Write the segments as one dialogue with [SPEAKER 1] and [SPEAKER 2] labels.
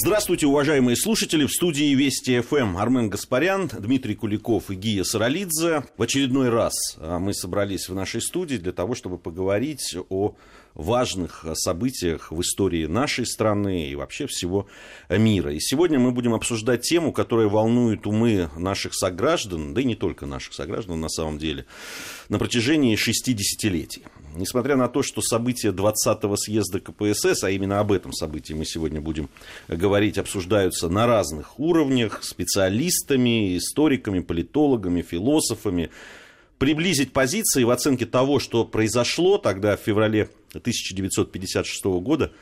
[SPEAKER 1] Здравствуйте, уважаемые слушатели. В студии Вести ФМ Армен Гаспарян, Дмитрий Куликов и Гия Саралидзе. В очередной раз а, мы собрались в нашей студии для того, чтобы поговорить о важных событиях в истории нашей страны и вообще всего мира. И сегодня мы будем обсуждать тему, которая волнует умы наших сограждан, да и не только наших сограждан на самом деле, на протяжении шести десятилетий. Несмотря на то, что события 20-го съезда КПСС, а именно об этом событии мы сегодня будем говорить, обсуждаются на разных уровнях, специалистами, историками, политологами, философами, приблизить позиции в оценке того, что произошло тогда в феврале 1956 года,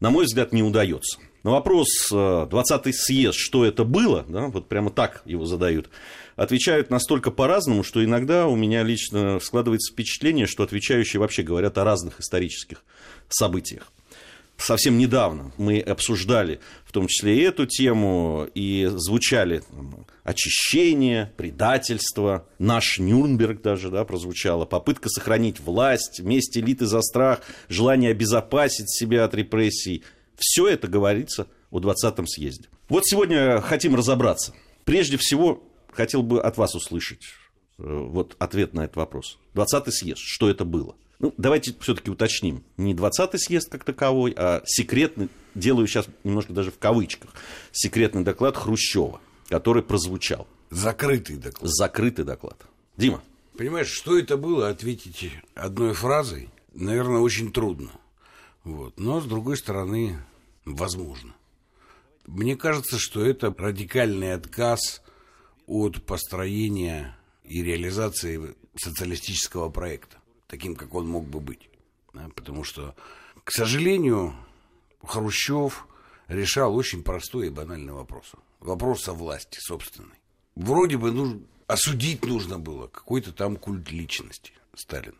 [SPEAKER 1] на мой взгляд, не удается. На вопрос 20-й э, съезд, что это было, да, вот прямо так его задают, отвечают настолько по-разному, что иногда у меня лично складывается впечатление, что отвечающие вообще говорят о разных исторических событиях. Совсем недавно мы обсуждали в том числе и эту тему, и звучали там, очищение, предательство, наш Нюрнберг даже да, прозвучало, попытка сохранить власть, месть элиты за страх, желание обезопасить себя от репрессий. Все это говорится о 20-м съезде. Вот сегодня хотим разобраться. Прежде всего, хотел бы от вас услышать э, вот ответ на этот вопрос. 20-й съезд, что это было? Ну, давайте все-таки уточним. Не 20-й съезд как таковой, а секретный, делаю сейчас немножко даже в кавычках, секретный доклад Хрущева, который прозвучал.
[SPEAKER 2] Закрытый доклад.
[SPEAKER 1] Закрытый доклад. Дима.
[SPEAKER 2] Понимаешь, что это было, ответить одной фразой, наверное, очень трудно. Вот. Но, с другой стороны, возможно. Мне кажется, что это радикальный отказ от построения и реализации социалистического проекта таким, как он мог бы быть. Да, потому что, к сожалению, Хрущев решал очень простой и банальный вопрос. Вопрос о власти собственной. Вроде бы нужно, осудить нужно было какой-то там культ личности Сталина.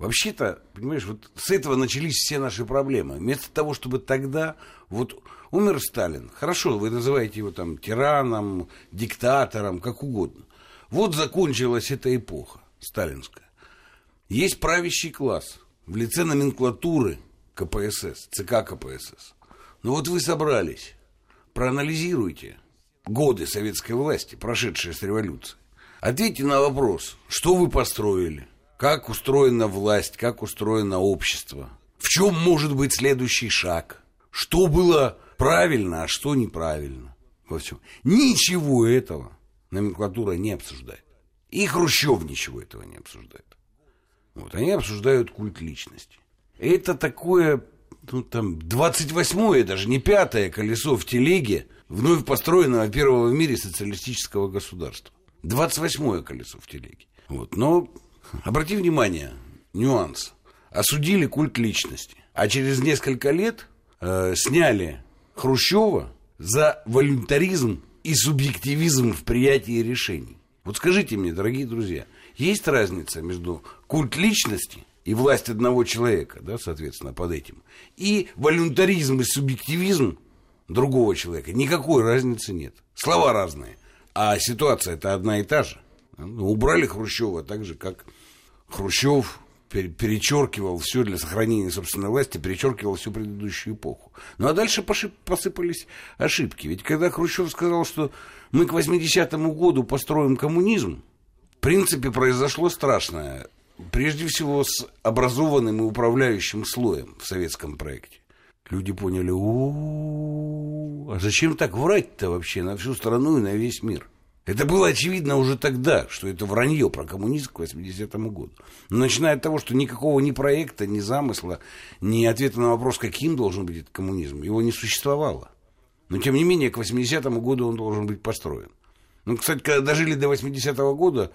[SPEAKER 2] Вообще-то, понимаешь, вот с этого начались все наши проблемы. Вместо того, чтобы тогда, вот умер Сталин, хорошо, вы называете его там тираном, диктатором, как угодно. Вот закончилась эта эпоха сталинская. Есть правящий класс в лице номенклатуры КПСС, ЦК КПСС. Ну вот вы собрались, проанализируйте годы советской власти, прошедшие с революцией. Ответьте на вопрос, что вы построили, как устроена власть, как устроено общество, в чем может быть следующий шаг, что было правильно, а что неправильно во всем. Ничего этого номенклатура не обсуждает. И Хрущев ничего этого не обсуждает. Вот, они обсуждают культ личности. Это такое, ну, там, 28-е, даже не пятое колесо в телеге вновь построенного первого в мире социалистического государства. 28-е колесо в телеге. Вот, но обрати внимание, нюанс. Осудили культ личности. А через несколько лет э, сняли Хрущева за волюнтаризм и субъективизм в приятии решений. Вот скажите мне, дорогие друзья, есть разница между культ личности и власть одного человека, да, соответственно, под этим, и волюнтаризм и субъективизм другого человека. Никакой разницы нет. Слова разные, а ситуация это одна и та же. Убрали Хрущева так же, как Хрущев перечеркивал все для сохранения собственной власти, перечеркивал всю предыдущую эпоху. Ну а дальше посыпались ошибки. Ведь когда Хрущев сказал, что мы к 80-му году построим коммунизм, в принципе, произошло страшное. Прежде всего, с образованным и управляющим слоем в советском проекте. Люди поняли, о, а зачем так врать-то вообще на всю страну и на весь мир? Это было очевидно уже тогда, что это вранье про коммунизм к 80-му году. Начиная от того, что никакого ни проекта, ни замысла, ни ответа на вопрос, каким должен быть этот коммунизм, его не существовало. Но, тем не менее, к 80-му году он должен быть построен. Ну, кстати, когда дожили до 80-го года,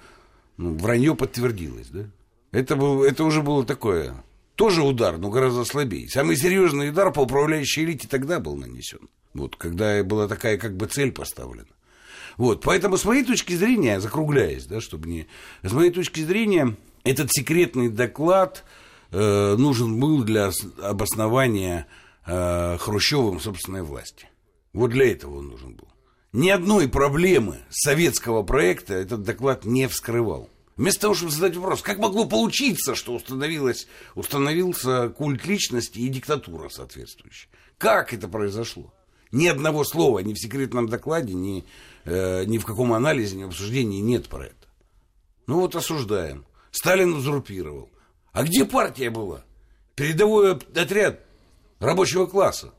[SPEAKER 2] ну, вранье подтвердилось, да? Это, был, это уже было такое, тоже удар, но гораздо слабее. Самый серьезный удар по управляющей элите тогда был нанесен. Вот, когда была такая как бы цель поставлена. Вот, поэтому с моей точки зрения, закругляясь, да, чтобы не... С моей точки зрения, этот секретный доклад э, нужен был для обоснования э, Хрущевым собственной власти. Вот для этого он нужен был. Ни одной проблемы советского проекта этот доклад не вскрывал. Вместо того, чтобы задать вопрос, как могло получиться, что установилось, установился культ личности и диктатура соответствующая? Как это произошло? Ни одного слова ни в секретном докладе, ни, э, ни в каком анализе, ни в обсуждении нет про это. Ну вот осуждаем. Сталин узурпировал. А где партия была? Передовой отряд рабочего класса.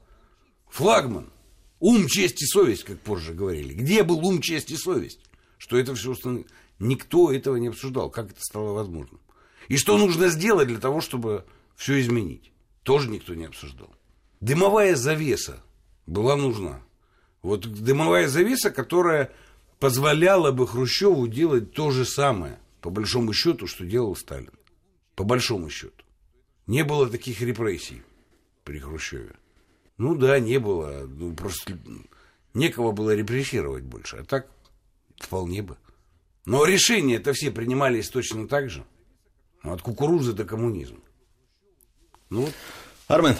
[SPEAKER 2] Флагман. Ум, честь и совесть, как позже говорили. Где был ум, честь и совесть? Что это все установило? Никто этого не обсуждал. Как это стало возможным? И что нужно сделать для того, чтобы все изменить? Тоже никто не обсуждал. Дымовая завеса была нужна. Вот дымовая завеса, которая позволяла бы Хрущеву делать то же самое, по большому счету, что делал Сталин. По большому счету. Не было таких репрессий при Хрущеве. Ну да, не было. Ну, просто некого было репрессировать больше. А так вполне бы. Но решения это все принимались точно так же. От кукурузы до коммунизма.
[SPEAKER 1] Ну вот. Армен.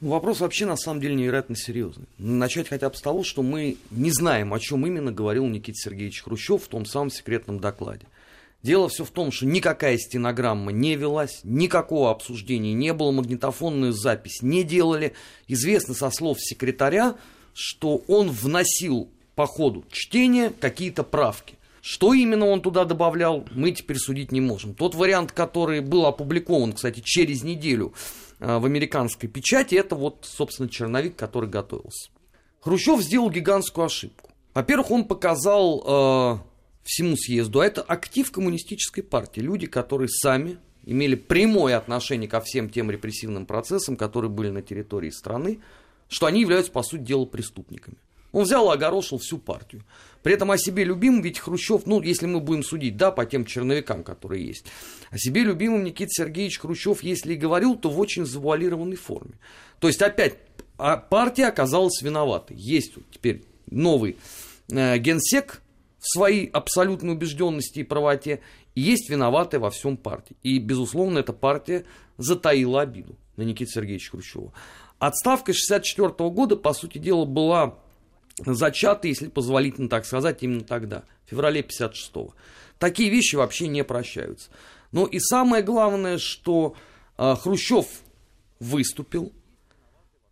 [SPEAKER 3] Вопрос вообще на самом деле невероятно серьезный. Начать хотя бы с того, что мы не знаем, о чем именно говорил Никита Сергеевич Хрущев в том самом секретном докладе. Дело все в том, что никакая стенограмма не велась, никакого обсуждения не было, магнитофонную запись не делали. Известно со слов секретаря, что он вносил по ходу чтения какие-то правки. Что именно он туда добавлял, мы теперь судить не можем. Тот вариант, который был опубликован, кстати, через неделю в американской печати, это вот, собственно, черновик, который готовился. Хрущев сделал гигантскую ошибку. Во-первых, он показал э, всему съезду, а это актив коммунистической партии. Люди, которые сами имели прямое отношение ко всем тем репрессивным процессам, которые были на территории страны, что они являются, по сути дела, преступниками. Он взял и огорошил всю партию. При этом о себе любимом, ведь Хрущев, ну, если мы будем судить, да, по тем черновикам, которые есть, о себе любимом Никита Сергеевич Хрущев, если и говорил, то в очень завуалированной форме. То есть, опять, а партия оказалась виноватой. Есть вот теперь новый э, генсек, в своей абсолютной убежденности и правоте, и есть виноватая во всем партия. И, безусловно, эта партия затаила обиду на Никита Сергеевича Хрущева. Отставка 1964 года, по сути дела, была зачата, если позволительно так сказать, именно тогда, в феврале 1956 Такие вещи вообще не прощаются. Но и самое главное, что э, Хрущев выступил,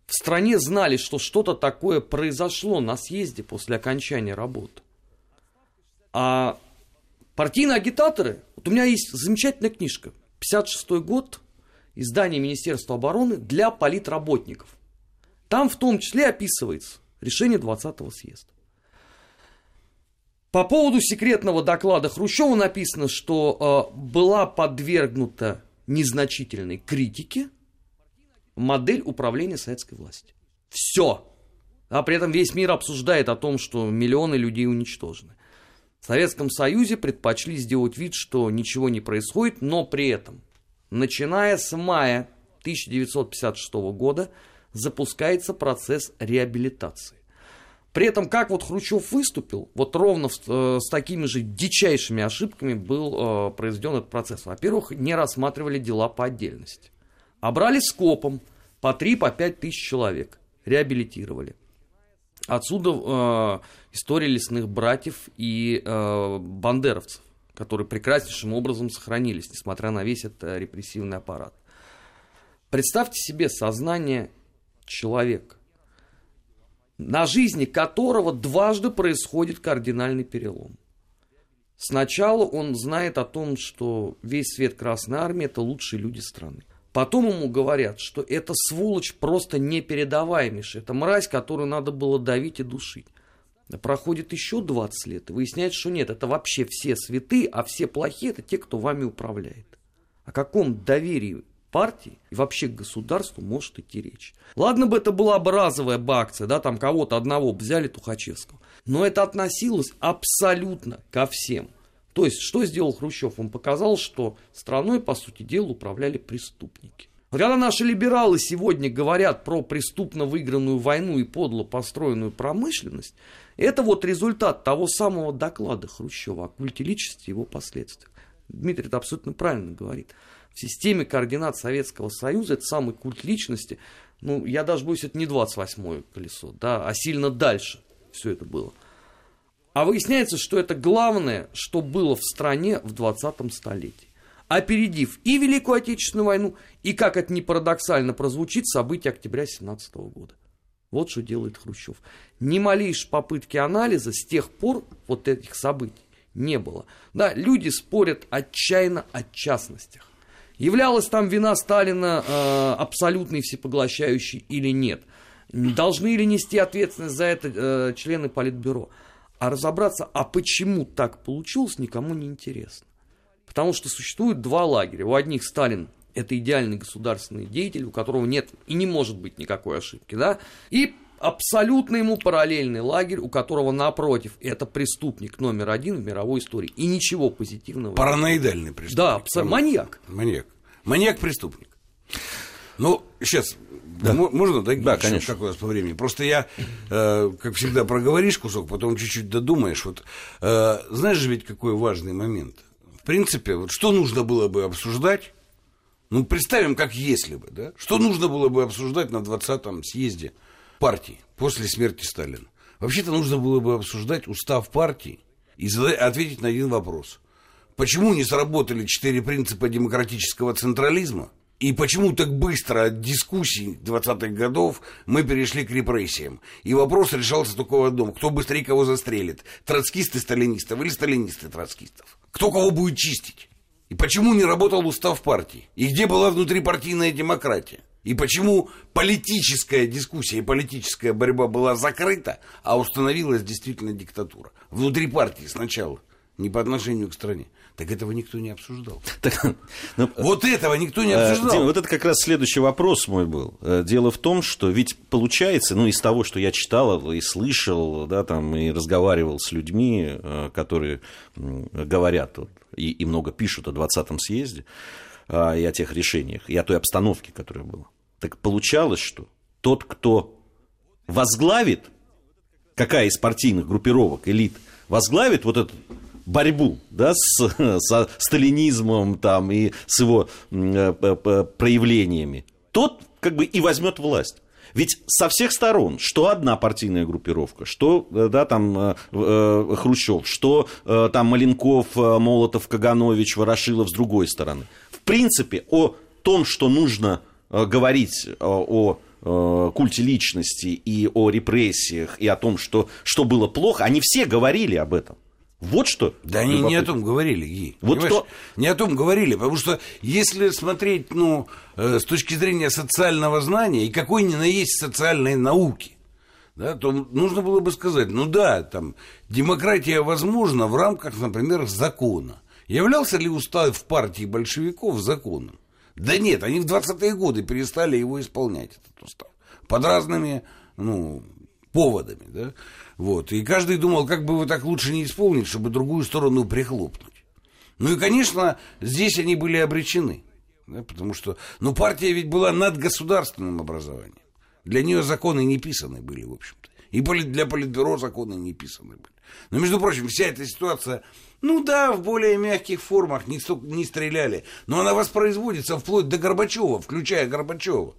[SPEAKER 3] в стране знали, что что-то такое произошло на съезде после окончания работы. А партийные агитаторы, вот у меня есть замечательная книжка, 56 год, издание Министерства обороны для политработников. Там в том числе описывается решение 20-го съезда. По поводу секретного доклада Хрущева написано, что э, была подвергнута незначительной критике модель управления советской властью. Все. А при этом весь мир обсуждает о том, что миллионы людей уничтожены. В Советском Союзе предпочли сделать вид, что ничего не происходит, но при этом, начиная с мая 1956 года, запускается процесс реабилитации. При этом, как вот Хрущев выступил, вот ровно э, с такими же дичайшими ошибками был э, произведен этот процесс. Во-первых, не рассматривали дела по отдельности. А брали скопом по 3-5 по тысяч человек, реабилитировали. Отсюда э, история лесных братьев и э, бандеровцев, которые прекраснейшим образом сохранились, несмотря на весь этот э, репрессивный аппарат. Представьте себе сознание человека, на жизни которого дважды происходит кардинальный перелом. Сначала он знает о том, что весь свет Красной Армии – это лучшие люди страны. Потом ему говорят, что это сволочь просто непередаваемейшая. Это мразь, которую надо было давить и душить. Проходит еще 20 лет, и выясняется, что нет, это вообще все святые, а все плохие это те, кто вами управляет. О каком доверии партии и вообще к государству может идти речь. Ладно бы это была бы разовая бы акция, да, там кого-то одного взяли Тухачевского, но это относилось абсолютно ко всем – то есть, что сделал Хрущев? Он показал, что страной, по сути дела, управляли преступники. Когда наши либералы сегодня говорят про преступно выигранную войну и подло построенную промышленность, это вот результат того самого доклада Хрущева о культе личности и его последствиях. Дмитрий это абсолютно правильно говорит. В системе координат Советского Союза это самый культ личности, ну, я даже боюсь, это не 28-е колесо, да, а сильно дальше все это было. А выясняется, что это главное, что было в стране в 20-м столетии. Опередив и Великую Отечественную войну, и, как это не парадоксально прозвучит, события октября 17 года. Вот что делает Хрущев. Ни малейшей попытки анализа с тех пор вот этих событий не было. Да, люди спорят отчаянно о частностях. Являлась там вина Сталина э, абсолютной всепоглощающей или нет? Должны ли нести ответственность за это э, члены Политбюро? А разобраться, а почему так получилось, никому не интересно. Потому что существует два лагеря. У одних Сталин это идеальный государственный деятель, у которого нет и не может быть никакой ошибки, да, и абсолютно ему параллельный лагерь, у которого напротив это преступник номер один в мировой истории. И ничего позитивного.
[SPEAKER 2] Параноидальный преступник.
[SPEAKER 3] Да, абсолютно. Маньяк.
[SPEAKER 2] Маньяк. Маньяк-преступник. Ну, сейчас, да. можно, да,
[SPEAKER 1] да конечно.
[SPEAKER 2] как у нас по времени? Просто я, э, как всегда, проговоришь кусок, потом чуть-чуть додумаешь. Вот, э, знаешь же ведь какой важный момент? В принципе, вот что нужно было бы обсуждать, ну, представим, как если бы, да? Что нужно было бы обсуждать на 20-м съезде партии после смерти Сталина? Вообще-то нужно было бы обсуждать устав партии и ответить на один вопрос. Почему не сработали четыре принципа демократического централизма? И почему так быстро от дискуссий 20-х годов мы перешли к репрессиям? И вопрос решался только в одном. Кто быстрее кого застрелит? Троцкисты сталинистов или сталинисты троцкистов? Кто кого будет чистить? И почему не работал устав партии? И где была внутрипартийная демократия? И почему политическая дискуссия и политическая борьба была закрыта, а установилась действительно диктатура? Внутри партии сначала, не по отношению к стране. Так этого никто не обсуждал. Так, ну, вот этого никто не э, обсуждал.
[SPEAKER 1] Дима, вот это как раз следующий вопрос мой был. Э, дело в том, что ведь получается, ну, из того, что я читал и слышал, да, там, и разговаривал с людьми, э, которые говорят вот, и, и много пишут о 20-м съезде, и о тех решениях, и о той обстановке, которая была. Так получалось, что тот, кто возглавит, какая из партийных группировок, элит, возглавит вот этот борьбу да, с, со сталинизмом там, и с его э, проявлениями, тот как бы и возьмет власть. Ведь со всех сторон, что одна партийная группировка, что э, да, там э, э, Хрущев, что э, там Маленков, Молотов, Каганович, Ворошилов с другой стороны. В принципе, о том, что нужно э, говорить э, о культе личности и о репрессиях, и о том, что, что было плохо, они все говорили об этом. Вот что.
[SPEAKER 2] Да они не о том говорили, Ги. Вот что... Не о том говорили, потому что если смотреть, ну, э, с точки зрения социального знания и какой ни на есть социальной науки, да, то нужно было бы сказать, ну да, там, демократия возможна в рамках, например, закона. Являлся ли устав партии большевиков законом? Да нет, они в 20-е годы перестали его исполнять, этот устав. Под разными, ну, поводами, да. Вот. И каждый думал, как бы его так лучше не исполнить, чтобы другую сторону прихлопнуть. Ну и, конечно, здесь они были обречены. Да, потому что, ну, партия ведь была над государственным образованием. Для нее законы не писаны были, в общем-то. И для политбюро законы не писаны были. Но, между прочим, вся эта ситуация, ну да, в более мягких формах не, не стреляли, но она воспроизводится вплоть до Горбачева, включая Горбачева.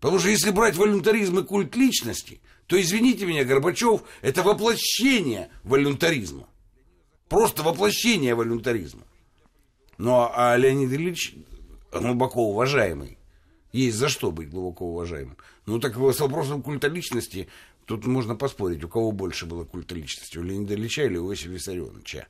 [SPEAKER 2] Потому что если брать волюнтаризм и культ личности – то, извините меня, Горбачев – это воплощение волюнтаризма. Просто воплощение волюнтаризма. Ну, а Леонид Ильич глубоко уважаемый. Есть за что быть глубоко уважаемым. Ну, так с вопросом культа личности тут можно поспорить, у кого больше было культа личности, у Леонида Ильича или у Иосифа Виссарионовича.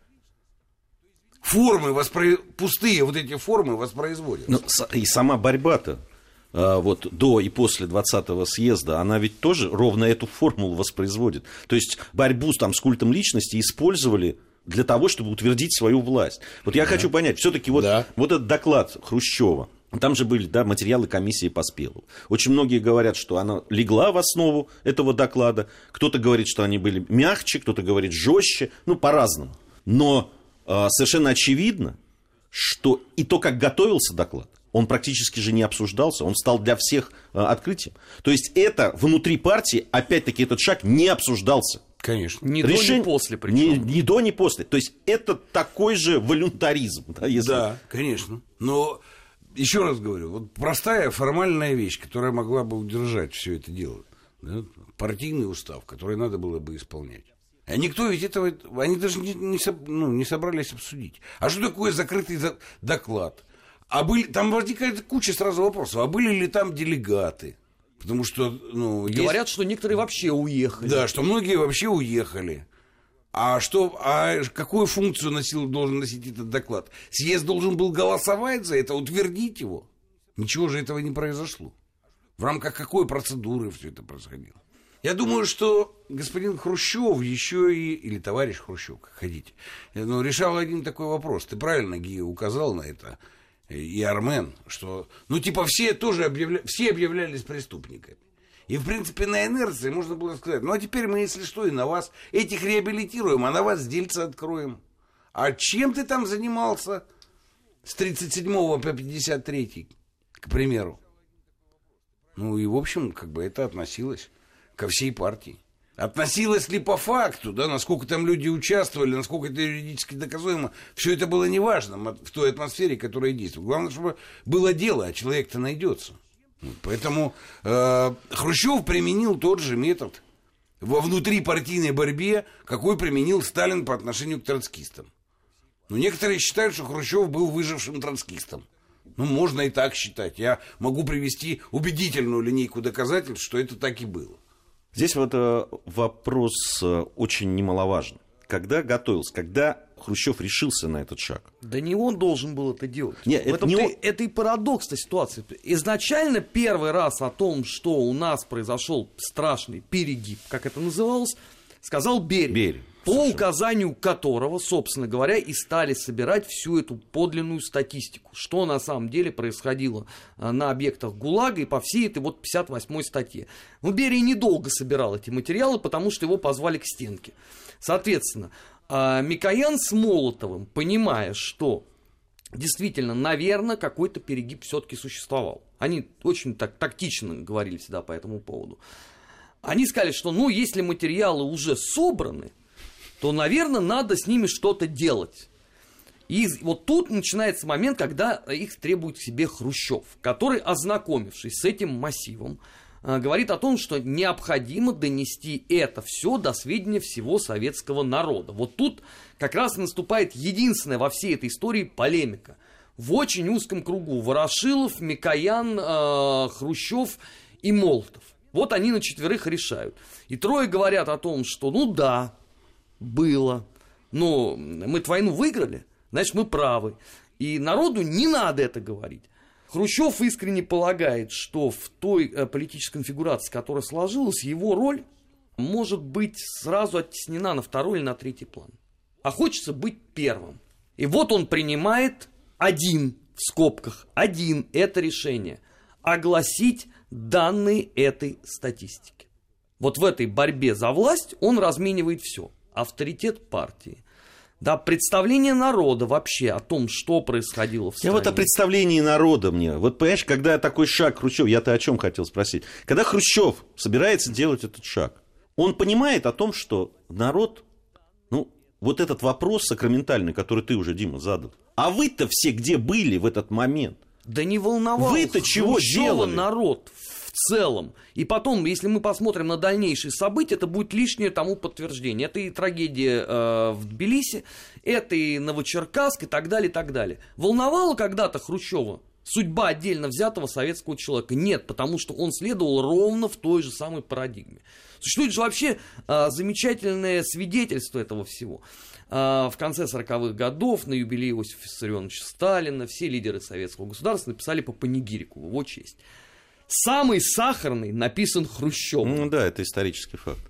[SPEAKER 2] Формы, воспро... пустые вот эти формы воспроизводятся.
[SPEAKER 1] Ну, и сама борьба-то а, вот до и после 20-го съезда, она ведь тоже ровно эту формулу воспроизводит. То есть борьбу там, с культом личности использовали для того, чтобы утвердить свою власть. Вот я да. хочу понять, все-таки вот, да. вот этот доклад Хрущева, там же были да, материалы комиссии по спелу. Очень многие говорят, что она легла в основу этого доклада. Кто-то говорит, что они были мягче, кто-то говорит жестче. Ну, по-разному. Но э, совершенно очевидно, что и то, как готовился доклад, он практически же не обсуждался, он стал для всех э, открытием. То есть это внутри партии, опять-таки, этот шаг не обсуждался.
[SPEAKER 2] Конечно.
[SPEAKER 3] Ни Решение... до, ни после причем.
[SPEAKER 1] Ни, ни до, ни после. То есть это такой же волюнтаризм.
[SPEAKER 2] Да, если... да конечно. Но еще раз говорю, вот простая формальная вещь, которая могла бы удержать все это дело. Да? Партийный устав, который надо было бы исполнять. А никто ведь этого, они даже не, не, ну, не собрались обсудить. А что такое закрытый доклад? А были, там возникает куча сразу вопросов. А были ли там делегаты? Потому что, ну, есть-
[SPEAKER 3] Говорят, что некоторые вообще уехали.
[SPEAKER 2] Да, что многие вообще уехали. А что, а какую функцию носил, должен носить этот доклад? Съезд должен был голосовать за это, утвердить его. Ничего же этого не произошло. В рамках какой процедуры все это происходило? Я думаю, что господин Хрущев еще и, или товарищ Хрущев, как хотите, ну, решал один такой вопрос. Ты правильно, Гия, указал на это, и Армен, что, ну, типа, все тоже объявля... все объявлялись преступниками. И, в принципе, на инерции можно было сказать, ну, а теперь мы, если что, и на вас этих реабилитируем, а на вас дельца откроем. А чем ты там занимался с 37 по 53, к примеру? Ну, и, в общем, как бы это относилось ко всей партии. Относилось ли по факту, да, насколько там люди участвовали, насколько это юридически доказуемо, все это было неважно в той атмосфере, которая действовала. Главное, чтобы было дело, а человек-то найдется. Поэтому э, Хрущев применил тот же метод во внутрипартийной борьбе, какой применил Сталин по отношению к троцкистам. Но некоторые считают, что Хрущев был выжившим троцкистом. Ну, можно и так считать. Я могу привести убедительную линейку доказательств, что это так и было.
[SPEAKER 1] Здесь вот э, вопрос э, очень немаловажен. Когда готовился, когда Хрущев решился на этот шаг?
[SPEAKER 3] Да не он должен был это делать.
[SPEAKER 1] Нет, это не он.
[SPEAKER 3] это и парадокс этой ситуации. Изначально первый раз о том, что у нас произошел страшный перегиб, как это называлось, сказал Берия.
[SPEAKER 1] Берия,
[SPEAKER 3] По указанию которого, собственно говоря, и стали собирать всю эту подлинную статистику, что на самом деле происходило а, на объектах ГУЛАГа и по всей этой вот 58-й статье. Но Берия недолго собирал эти материалы, потому что его позвали к стенке. Соответственно, а, Микоян с Молотовым, понимая, что действительно, наверное, какой-то перегиб все-таки существовал. Они очень так тактично говорили всегда по этому поводу. Они сказали, что ну, если материалы уже собраны, то, наверное, надо с ними что-то делать. И вот тут начинается момент, когда их требует себе Хрущев, который, ознакомившись с этим массивом, э, говорит о том, что необходимо донести это все до сведения всего советского народа. Вот тут как раз наступает единственная во всей этой истории полемика. В очень узком кругу Ворошилов, Микоян, э, Хрущев и Молотов. Вот они на четверых решают. И трое говорят о том, что ну да, было. Но мы эту войну выиграли, значит, мы правы. И народу не надо это говорить. Хрущев искренне полагает, что в той э, политической конфигурации, которая сложилась, его роль может быть сразу оттеснена на второй или на третий план. А хочется быть первым. И вот он принимает один, в скобках, один это решение. Огласить данные этой статистики. Вот в этой борьбе за власть он разменивает все. Авторитет партии. Да, представление народа вообще о том, что происходило в
[SPEAKER 1] Я
[SPEAKER 3] стране.
[SPEAKER 1] вот о представлении народа мне. Вот понимаешь, когда такой шаг Хрущев, я-то о чем хотел спросить. Когда Хрущев собирается делать этот шаг, он понимает о том, что народ, ну, вот этот вопрос сакраментальный, который ты уже, Дима, задал. А вы-то все где были в этот момент?
[SPEAKER 3] Да не волновался.
[SPEAKER 1] Вы-то чего делали?
[SPEAKER 3] народ целом. И потом, если мы посмотрим на дальнейшие события, это будет лишнее тому подтверждение. Это и трагедия э, в Тбилиси, это и Новочеркасск и так далее, и так далее. Волновало когда-то Хрущева судьба отдельно взятого советского человека? Нет, потому что он следовал ровно в той же самой парадигме. Существует же вообще э, замечательное свидетельство этого всего. Э, в конце 40-х годов на юбилей Иосифа Виссарионовича Сталина все лидеры советского государства написали по панигирику в его честь. Самый сахарный написан Хрущевым.
[SPEAKER 1] Ну да, это исторический факт.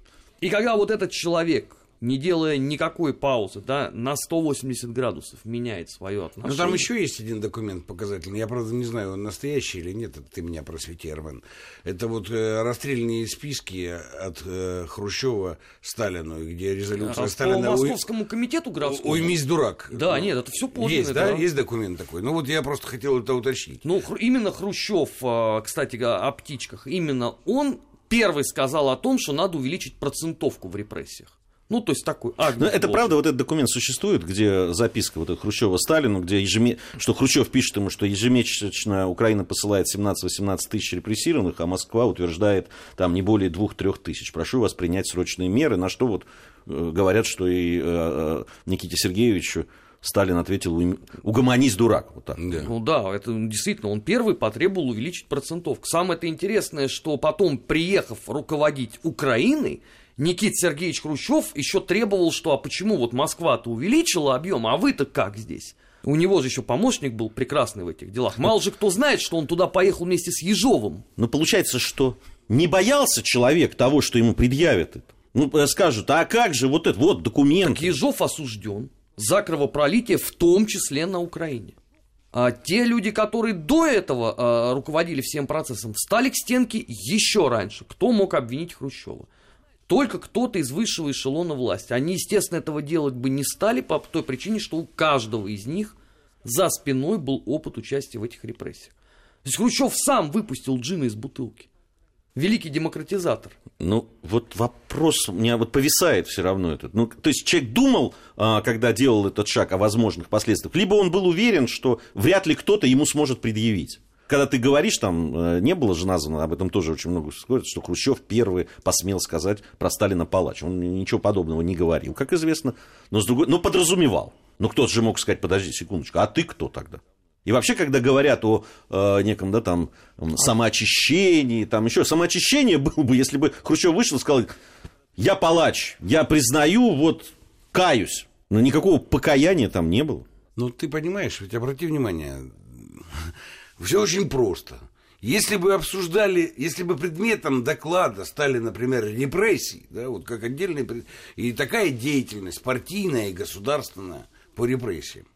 [SPEAKER 3] И когда вот этот человек, не делая никакой паузы, да, на 180 градусов меняет свое отношение.
[SPEAKER 2] Ну, там еще есть один документ показательный. Я, правда, не знаю, он настоящий или нет. Это ты меня просвети, Армен. Это вот э, расстрельные списки от э, Хрущева Сталину, где резолюция
[SPEAKER 3] А
[SPEAKER 2] Сталина...
[SPEAKER 3] По
[SPEAKER 2] «Уй-
[SPEAKER 3] Московскому комитету городскому.
[SPEAKER 2] Уймись, дурак.
[SPEAKER 3] Да, нет, это все подлинно.
[SPEAKER 2] Есть, да? Есть документ такой. Ну, вот я просто хотел это уточнить.
[SPEAKER 3] Ну, именно Хрущев, а, кстати, о птичках, именно он первый сказал о том, что надо увеличить процентовку в репрессиях. Ну, то есть такой Агнец
[SPEAKER 1] Ну, это правда, вот этот документ существует, где записка вот Хрущева Сталину, где ежеме- что Хрущев пишет ему, что ежемесячно Украина посылает 17-18 тысяч репрессированных, а Москва утверждает там не более 2-3 тысяч. Прошу вас принять срочные меры, на что вот э, говорят, что и э, э, Никите Сергеевичу Сталин ответил, угомонись, дурак. Вот так.
[SPEAKER 3] Да. Ну да, это действительно, он первый потребовал увеличить процентовку. Самое это интересное, что потом, приехав руководить Украиной, Никит Сергеевич Хрущев еще требовал, что а почему вот Москва-то увеличила объем, а вы-то как здесь? У него же еще помощник был прекрасный в этих делах. Мало же кто знает, что он туда поехал вместе с Ежовым.
[SPEAKER 1] Но получается, что не боялся человек того, что ему предъявят это. Ну, э, скажут, а как же вот это, вот документ.
[SPEAKER 3] Так Ежов осужден за кровопролитие, в том числе на Украине. А те люди, которые до этого а, руководили всем процессом, встали к стенке еще раньше. Кто мог обвинить Хрущева? Только кто-то из высшего эшелона власти. Они, естественно, этого делать бы не стали по той причине, что у каждого из них за спиной был опыт участия в этих репрессиях. То есть Хрущев сам выпустил джина из бутылки великий демократизатор.
[SPEAKER 1] Ну, вот вопрос у меня вот повисает все равно этот. Ну, то есть человек думал, а, когда делал этот шаг о возможных последствиях, либо он был уверен, что вряд ли кто-то ему сможет предъявить. Когда ты говоришь, там э, не было же названо, об этом тоже очень много говорят, что Хрущев первый посмел сказать про Сталина палач. Он ничего подобного не говорил, как известно, но, с другой, но подразумевал. Ну, кто-то же мог сказать, подожди секундочку, а ты кто тогда? И вообще, когда говорят о э, неком, да, там, самоочищении, там еще, самоочищение было бы, если бы Хрущев вышел и сказал, я палач, я признаю, вот, каюсь. Но никакого покаяния там не было.
[SPEAKER 2] Ну, ты понимаешь, ведь обрати внимание, все очень просто. Если бы обсуждали, если бы предметом доклада стали, например, репрессии, да, вот как отдельный, и такая деятельность партийная и государственная по репрессиям,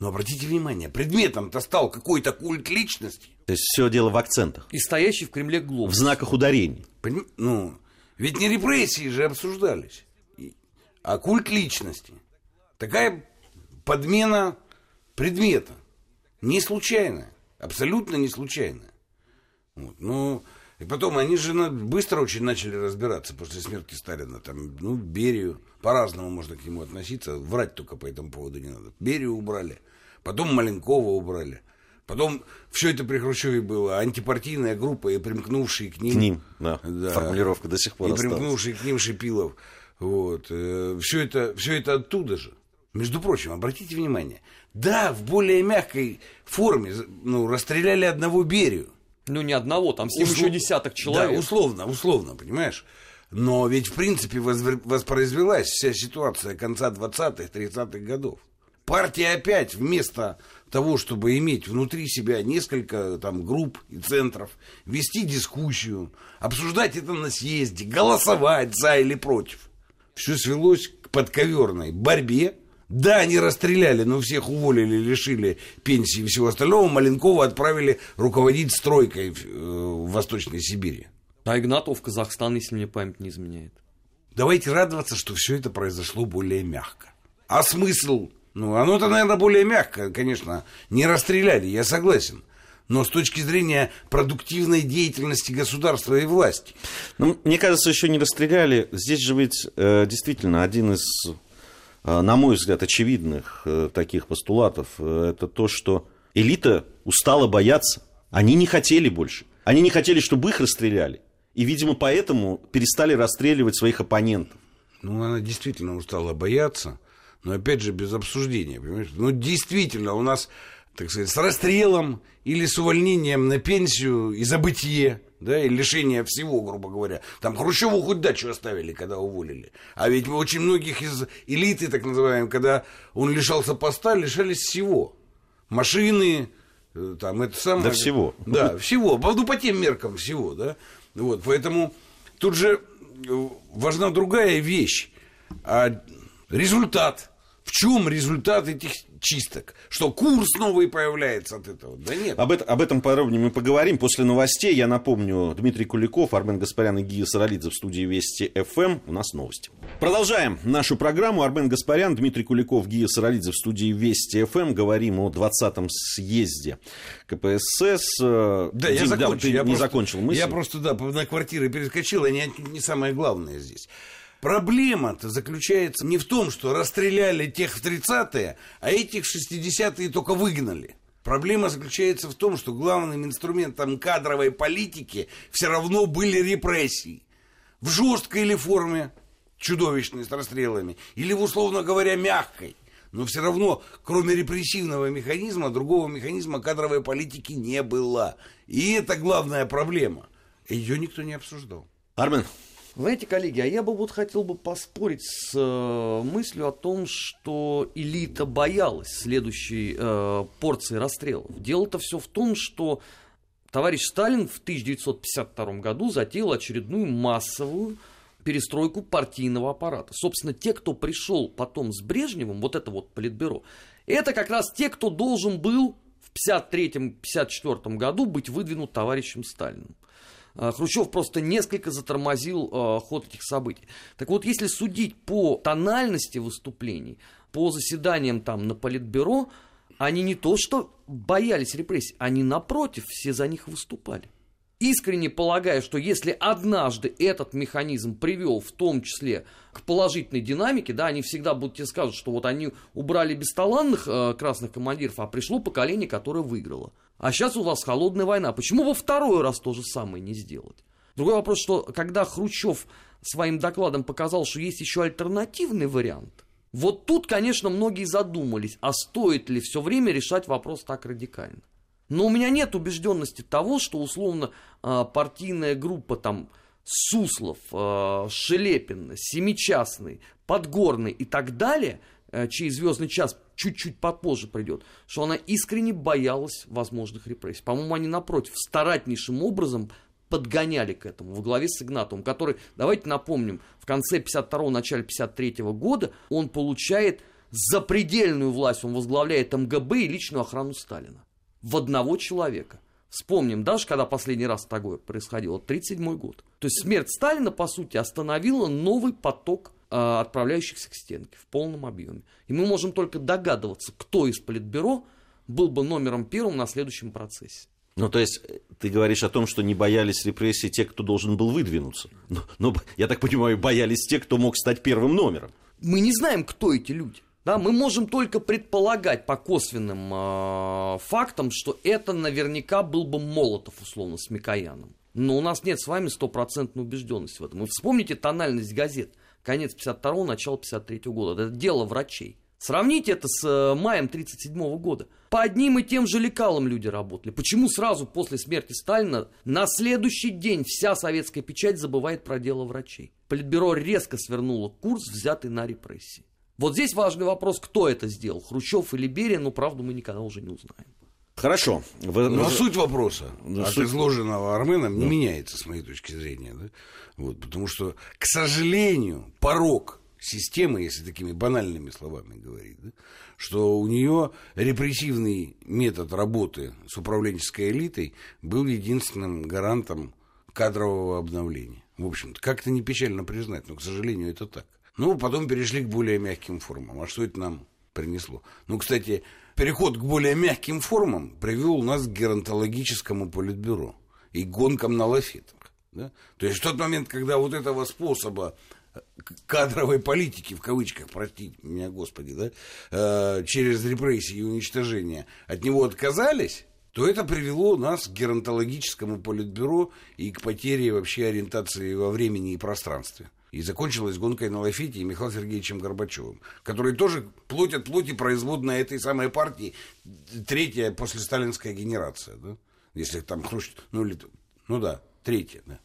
[SPEAKER 2] но обратите внимание, предметом-то стал какой-то культ личности.
[SPEAKER 1] То есть все дело в акцентах.
[SPEAKER 3] И стоящий в Кремле глобус.
[SPEAKER 1] В знаках ударений.
[SPEAKER 2] Поним... Ну, ведь не репрессии же обсуждались, а культ личности. Такая подмена предмета. Не случайная. Абсолютно не случайная. Вот. Ну, и потом они же быстро очень начали разбираться после смерти Сталина. Там, ну, Берию, по-разному можно к нему относиться. Врать только по этому поводу не надо. Берию убрали, потом Маленкова убрали. Потом все это при Хрущеве было антипартийная группа и примкнувшие к ним...
[SPEAKER 1] К ним, да. да Формулировка до сих пор
[SPEAKER 2] И осталась. примкнувшие к ним Шипилов. Вот. Э, все это, все это оттуда же. Между прочим, обратите внимание, да, в более мягкой форме ну, расстреляли одного Берию.
[SPEAKER 3] Ну, не одного, там с ним Услов... еще десяток человек.
[SPEAKER 2] Да, условно, условно, понимаешь? Но ведь, в принципе, воспроизвелась вся ситуация конца 20-х, 30-х годов. Партия опять вместо того, чтобы иметь внутри себя несколько там, групп и центров, вести дискуссию, обсуждать это на съезде, голосовать за или против, все свелось к подковерной борьбе да, они расстреляли, но всех уволили, лишили пенсии и всего остального. Маленкова отправили руководить стройкой в, э, в Восточной Сибири.
[SPEAKER 3] А Игнатов в Казахстан, если мне память не изменяет.
[SPEAKER 2] Давайте радоваться, что все это произошло более мягко. А смысл? Ну, оно-то, наверное, более мягко, конечно. Не расстреляли, я согласен. Но с точки зрения продуктивной деятельности государства и власти.
[SPEAKER 1] Ну, мне кажется, еще не расстреляли. Здесь же ведь э, действительно один из на мой взгляд, очевидных э, таких постулатов, э, это то, что элита устала бояться. Они не хотели больше. Они не хотели, чтобы их расстреляли. И, видимо, поэтому перестали расстреливать своих оппонентов.
[SPEAKER 2] Ну, она действительно устала бояться, но, опять же, без обсуждения, понимаешь? Ну, действительно, у нас, так сказать, с расстрелом или с увольнением на пенсию и забытие да, и лишение всего, грубо говоря. Там Хрущеву хоть дачу оставили, когда уволили. А ведь очень многих из элиты, так называемой, когда он лишался поста, лишались всего. Машины, э, там, это самое...
[SPEAKER 1] Да всего.
[SPEAKER 2] Да, всего. Ну, по тем меркам всего, да. Вот, поэтому тут же э, важна другая вещь. А результат. В чем результат этих чисток. Что курс новый появляется от этого? Да нет.
[SPEAKER 1] Об, это, об этом подробнее мы поговорим после новостей. Я напомню, Дмитрий Куликов, Армен Гаспарян и Гия Саралидзе в студии Вести ФМ. У нас новости. Продолжаем нашу программу. Армен Гаспарян, Дмитрий Куликов, Гия Саралидзе в студии Вести ФМ. Говорим о 20-м съезде КПСС.
[SPEAKER 2] Да, Дим, я закончу. Да,
[SPEAKER 1] я не просто, закончил мысль.
[SPEAKER 2] Я просто, да, на квартиры перескочил, и не, не самое главное здесь. Проблема-то заключается не в том, что расстреляли тех в 30-е, а этих в 60-е только выгнали. Проблема заключается в том, что главным инструментом кадровой политики все равно были репрессии. В жесткой или форме, чудовищной, с расстрелами, или условно говоря, мягкой, Но все равно, кроме репрессивного механизма, другого механизма кадровой политики не было. И это главная проблема. Ее никто не обсуждал.
[SPEAKER 1] Армен,
[SPEAKER 3] знаете, коллеги, а я бы вот хотел бы поспорить с э, мыслью о том, что элита боялась следующей э, порции расстрелов. Дело-то все в том, что товарищ Сталин в 1952 году затеял очередную массовую перестройку партийного аппарата. Собственно, те, кто пришел потом с Брежневым, вот это вот политбюро, это как раз те, кто должен был в 1953-1954 году быть выдвинут товарищем Сталиным. А, Хрущев просто несколько затормозил э, ход этих событий. Так вот, если судить по тональности выступлений, по заседаниям там на Политбюро, они не то что боялись репрессий, они напротив, все за них выступали. Искренне полагаю, что если однажды этот механизм привел в том числе к положительной динамике, да, они всегда будут тебе скажут, что вот они убрали бесталанных э, красных командиров, а пришло поколение, которое выиграло. А сейчас у вас холодная война. Почему во второй раз то же самое не сделать? Другой вопрос, что когда Хрущев своим докладом показал, что есть еще альтернативный вариант, вот тут, конечно, многие задумались, а стоит ли все время решать вопрос так радикально. Но у меня нет убежденности того, что условно а, партийная группа там Суслов, а, Шелепин, Семичастный, Подгорный и так далее, а, чей звездный час чуть-чуть попозже придет, что она искренне боялась возможных репрессий. По-моему, они напротив старательнейшим образом подгоняли к этому во главе с Игнатовым, который, давайте напомним, в конце 52-го, начале 53-го года он получает запредельную власть, он возглавляет МГБ и личную охрану Сталина в одного человека. Вспомним, даже когда последний раз такое происходило, 1937 год. То есть смерть Сталина, по сути, остановила новый поток отправляющихся к стенке в полном объеме. И мы можем только догадываться, кто из Политбюро был бы номером первым на следующем процессе.
[SPEAKER 1] Ну, то есть, ты говоришь о том, что не боялись репрессий те, кто должен был выдвинуться. Но, но я так понимаю, боялись те, кто мог стать первым номером.
[SPEAKER 3] Мы не знаем, кто эти люди. Да, мы можем только предполагать по косвенным э, фактам, что это наверняка был бы Молотов, условно, с Микояном. Но у нас нет с вами стопроцентной убежденности в этом. Вы вспомните тональность газет. Конец 52-го, начало 53-го года. Это дело врачей. Сравните это с э, маем 1937 года. По одним и тем же лекалам люди работали. Почему сразу после смерти Сталина на следующий день вся советская печать забывает про дело врачей? Политбюро резко свернуло курс, взятый на репрессии. Вот здесь важный вопрос, кто это сделал, Хрущев или Берия, но правду мы никогда уже не узнаем.
[SPEAKER 1] Хорошо.
[SPEAKER 2] Вы, Но вы... суть вопроса Но от суть... изложенного Арменом не меняется, с моей точки зрения. Да? Вот, потому что, к сожалению, порог системы, если такими банальными словами говорить, да, что у нее репрессивный метод работы с управленческой элитой был единственным гарантом кадрового обновления. В общем-то, как-то не печально признать, но, к сожалению, это так. Ну, потом перешли к более мягким формам. А что это нам принесло? Ну, кстати, переход к более мягким формам привел нас к геронтологическому политбюро и гонкам на лафетах. Да? То есть в тот момент, когда вот этого способа э, кадровой политики, в кавычках, простите меня, Господи, да, э, через репрессии и уничтожение от него отказались, то это привело нас к геронтологическому политбюро и к потере вообще ориентации во времени и пространстве. И закончилась гонкой на Лафите и Михаилом Сергеевичем Горбачевым, которые тоже плоть от плоти производная этой самой партии, третья после сталинская генерация, да? Если там Хрущев, ну, или, ну да, третья, да.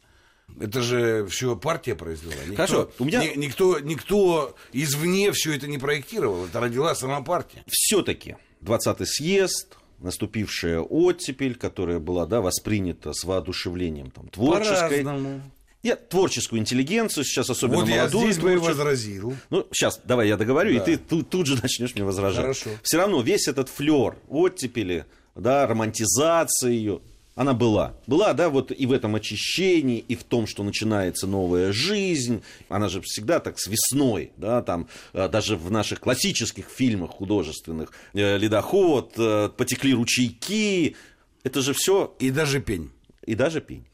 [SPEAKER 2] Это же все партия произвела. Никто,
[SPEAKER 1] Хорошо, у меня...
[SPEAKER 2] Ни, никто, никто извне все это не проектировал. Это родила сама партия.
[SPEAKER 1] Все-таки 20-й съезд, наступившая оттепель, которая была да, воспринята с воодушевлением там, творческой. По-разному. Нет, творческую интеллигенцию, сейчас особенно
[SPEAKER 2] вот
[SPEAKER 1] молодую.
[SPEAKER 2] я здесь бы и возразил.
[SPEAKER 1] Ну, сейчас, давай я договорю, да. и ты тут, тут же начнешь мне возражать.
[SPEAKER 2] Хорошо.
[SPEAKER 1] Все равно весь этот флер оттепели, да, романтизация ее, она была. Была, да, вот и в этом очищении, и в том, что начинается новая жизнь. Она же всегда так с весной, да, там, э, даже в наших классических фильмах художественных, э, «Ледоход», э, «Потекли ручейки», это же все...
[SPEAKER 2] И даже пень.
[SPEAKER 1] И даже пень.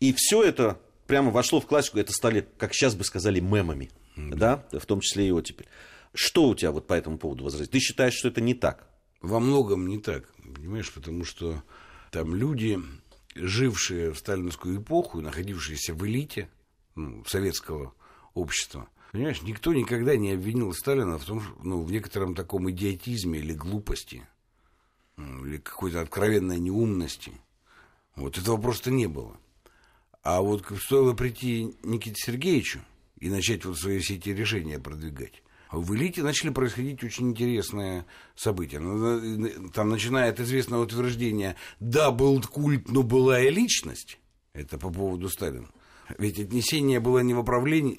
[SPEAKER 1] И все это прямо вошло в классику, это стали, как сейчас бы сказали, мемами, mm-hmm. да, в том числе и оттепель. Что у тебя вот по этому поводу возразить? Ты считаешь, что это не так?
[SPEAKER 2] Во многом не так, понимаешь, потому что там люди, жившие в сталинскую эпоху, находившиеся в элите ну, советского общества, Понимаешь, никто никогда не обвинил Сталина в том, что, ну, в некотором таком идиотизме или глупости, ну, или какой-то откровенной неумности. Вот этого просто не было. А вот стоило прийти Никите Сергеевичу и начать вот свои все эти решения продвигать, в элите начали происходить очень интересные события. Ну, там начинает известное утверждение «да, был культ, но была и личность». Это по поводу Сталина. Ведь отнесение было не в,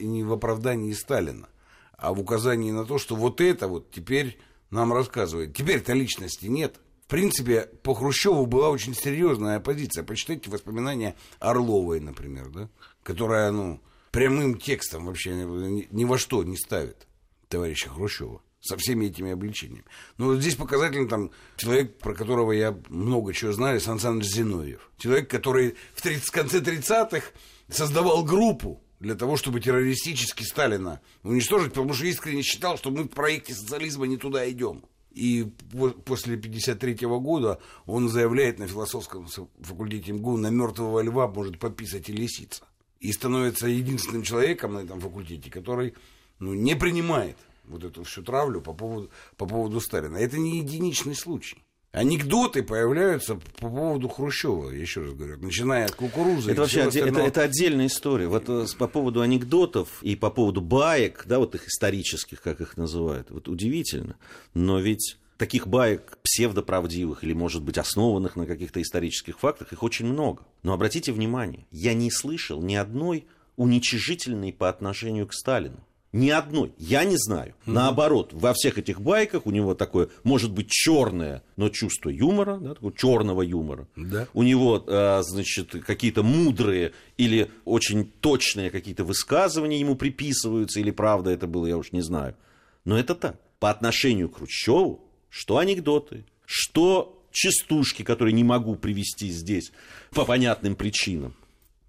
[SPEAKER 2] не в оправдании Сталина, а в указании на то, что вот это вот теперь нам рассказывает. Теперь-то личности нет. В принципе, по Хрущеву была очень серьезная оппозиция. Почитайте воспоминания Орловой, например, да? которая, ну, прямым текстом вообще ни во что не ставит товарища Хрущева со всеми этими обличениями. Но вот здесь показательно там человек, про которого я много чего знаю, Сан Саныч Зиновьев. Человек, который в 30, в конце 30-х создавал группу для того, чтобы террористически Сталина уничтожить, потому что искренне считал, что мы в проекте социализма не туда идем. И после 1953 года он заявляет на философском факультете МГУ, на мертвого льва может пописать и лисица. И становится единственным человеком на этом факультете, который ну, не принимает вот эту всю травлю по поводу, по поводу Сталина. Это не единичный случай. Анекдоты появляются по поводу Хрущева, еще раз говорю, начиная от кукурузы.
[SPEAKER 1] Это вообще отде- это, это отдельная история. Вот э, по поводу анекдотов и по поводу баек, да, вот их исторических, как их называют, вот удивительно. Но ведь таких баек псевдоправдивых или, может быть, основанных на каких-то исторических фактах, их очень много. Но обратите внимание, я не слышал ни одной уничижительной по отношению к Сталину. Ни одной. Я не знаю. Mm-hmm. Наоборот, во всех этих байках у него такое, может быть, черное, но чувство юмора, да, такого черного юмора.
[SPEAKER 2] Да.
[SPEAKER 1] У него, а, значит, какие-то мудрые или очень точные какие-то высказывания ему приписываются, или правда это было, я уж не знаю. Но это так. По отношению к Хрущеву, что анекдоты, что частушки, которые не могу привести здесь по понятным причинам.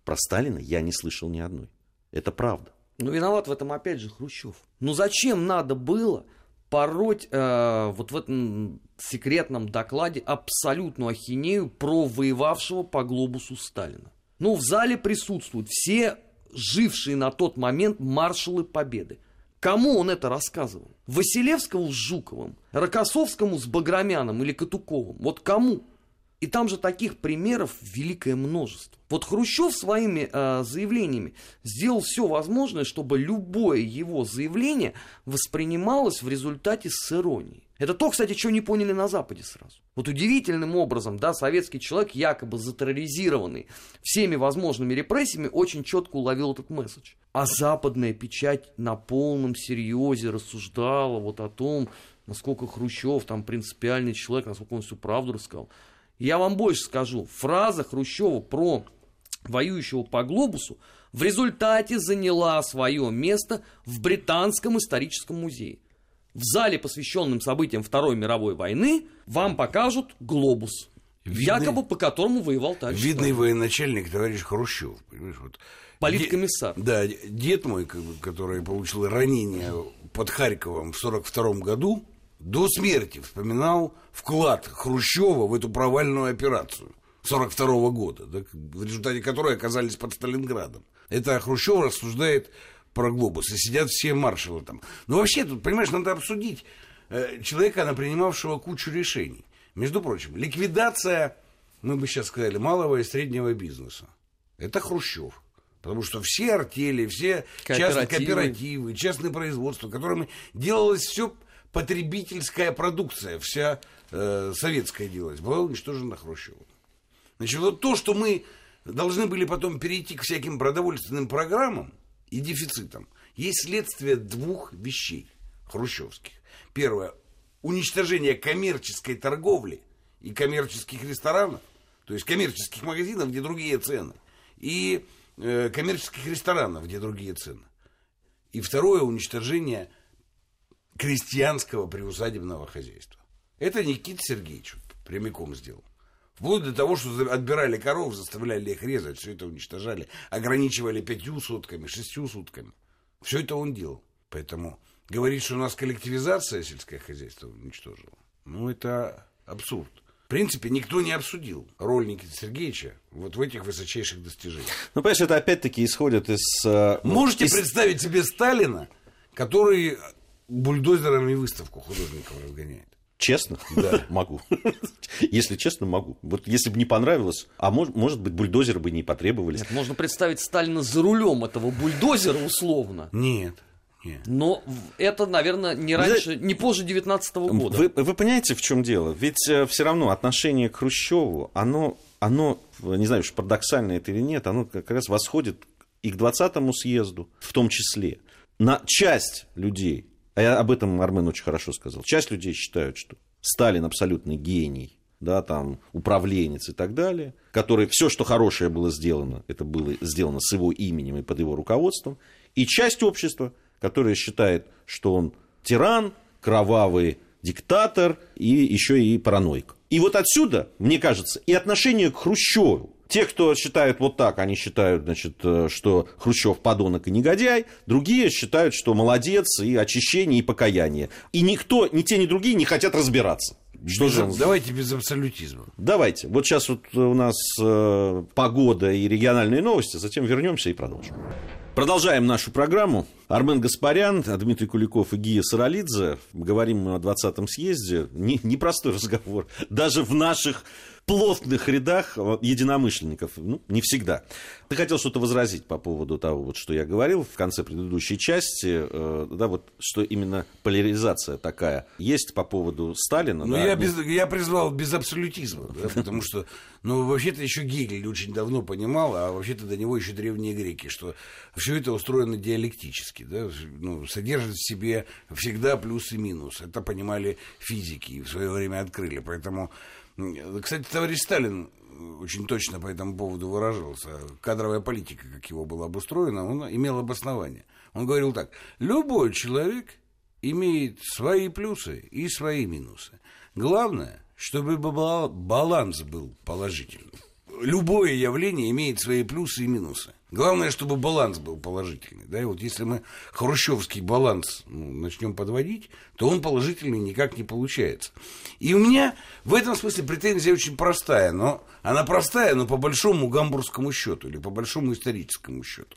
[SPEAKER 1] Про Сталина я не слышал ни одной. Это правда.
[SPEAKER 3] Ну, виноват в этом опять же Хрущев. Ну, зачем надо было пороть э, вот в этом секретном докладе абсолютную ахинею про воевавшего по глобусу Сталина? Ну, в зале присутствуют все жившие на тот момент маршалы Победы. Кому он это рассказывал? Василевскому с Жуковым, Рокоссовскому с Баграмяном или Катуковым? Вот кому? И там же таких примеров великое множество. Вот Хрущев своими э, заявлениями сделал все возможное, чтобы любое его заявление воспринималось в результате с иронией. Это то, кстати, что не поняли на Западе сразу. Вот удивительным образом, да, советский человек, якобы затерроризированный всеми возможными репрессиями, очень четко уловил этот месседж. А западная печать на полном серьезе рассуждала вот о том, насколько Хрущев там принципиальный человек, насколько он всю правду рассказал. Я вам больше скажу, фраза Хрущева про воюющего по глобусу в результате заняла свое место в Британском историческом музее. В зале, посвященном событиям Второй мировой войны, вам покажут глобус, видный, якобы по которому воевал товарищ
[SPEAKER 2] Видный Сталин. военачальник товарищ Хрущев, понимаешь, вот.
[SPEAKER 3] Политкомиссар.
[SPEAKER 2] Де, да, дед мой, который получил ранение под Харьковом в 1942 году, до смерти вспоминал вклад Хрущева в эту провальную операцию 42 года, да, в результате которой оказались под Сталинградом. Это Хрущев рассуждает про глобус, и сидят все маршалы там. Ну, вообще, тут, понимаешь, надо обсудить э, человека, принимавшего кучу решений. Между прочим, ликвидация, мы бы сейчас сказали, малого и среднего бизнеса. Это Хрущев. Потому что все артели, все частные кооперативы, частные производства, которыми делалось все потребительская продукция, вся э, советская делалась, была уничтожена Хрущевым. Значит, вот то, что мы должны были потом перейти к всяким продовольственным программам и дефицитам, есть следствие двух вещей хрущевских. Первое, уничтожение коммерческой торговли и коммерческих ресторанов, то есть коммерческих магазинов, где другие цены, и э, коммерческих ресторанов, где другие цены. И второе, уничтожение крестьянского приусадебного хозяйства. Это Никита Сергеевич прямиком сделал. Вплоть до того, что отбирали коров, заставляли их резать, все это уничтожали, ограничивали пятью сутками, шестью сутками. Все это он делал. Поэтому говорить, что у нас коллективизация сельское хозяйство уничтожила, ну, это абсурд. В принципе, никто не обсудил роль Никиты Сергеевича вот в этих высочайших достижениях.
[SPEAKER 1] Ну, понимаешь, это опять-таки исходит из... Э,
[SPEAKER 2] Можете из... представить себе Сталина, который бульдозерами выставку художников разгоняет.
[SPEAKER 1] Честно?
[SPEAKER 2] Да.
[SPEAKER 1] Могу. Если честно, могу. Вот если бы не понравилось, а может, может быть, бульдозеры бы не потребовались.
[SPEAKER 3] Нет, можно представить Сталина за рулем этого бульдозера условно.
[SPEAKER 2] Нет. Нет.
[SPEAKER 3] Но это, наверное, не раньше, не позже 19 года.
[SPEAKER 1] Вы, вы понимаете, в чем дело? Ведь э, все равно отношение к Хрущеву, оно, оно, не знаю, уж парадоксально это или нет, оно как раз восходит и к 20-му съезду, в том числе. На часть людей, а я об этом Армен очень хорошо сказал, часть людей считают, что Сталин абсолютный гений, да, там, управленец и так далее, который все, что хорошее было сделано, это было сделано с его именем и под его руководством, и часть общества, которая считает, что он тиран, кровавый диктатор и еще и параноик. И вот отсюда, мне кажется, и отношение к Хрущеву. Те, кто считают вот так, они считают, значит, э, что Хрущев подонок и негодяй. Другие считают, что молодец и очищение, и покаяние. И никто, ни те, ни другие не хотят разбираться.
[SPEAKER 2] Что без, же он... Давайте без абсолютизма.
[SPEAKER 1] Давайте. Вот сейчас вот у нас э, погода и региональные новости, затем вернемся и продолжим. Продолжаем нашу программу. Армен Гаспарян, Дмитрий Куликов и Гия Саралидзе. Говорим мы о 20-м съезде. Непростой разговор. Даже в наших плотных рядах единомышленников. Ну, не всегда. Ты хотел что-то возразить по поводу того, вот, что я говорил в конце предыдущей части, э, да, вот, что именно поляризация такая есть по поводу Сталина.
[SPEAKER 2] Ну,
[SPEAKER 1] да,
[SPEAKER 2] я, без, я призвал без абсолютизма, да, потому что, ну, вообще-то еще Гегель очень давно понимал, а вообще-то до него еще древние греки, что все это устроено диалектически, да, ну, содержит в себе всегда плюс и минус. Это понимали физики и в свое время открыли, поэтому кстати, товарищ Сталин очень точно по этому поводу выражался. Кадровая политика, как его была обустроена, он имел обоснование. Он говорил так, любой человек имеет свои плюсы и свои минусы. Главное, чтобы баланс был положительный. Любое явление имеет свои плюсы и минусы. Главное, чтобы баланс был положительный. Да? И вот если мы хрущевский баланс ну, начнем подводить, то он положительный никак не получается. И у меня в этом смысле претензия очень простая. Но она простая, но по большому гамбургскому счету или по большому историческому счету.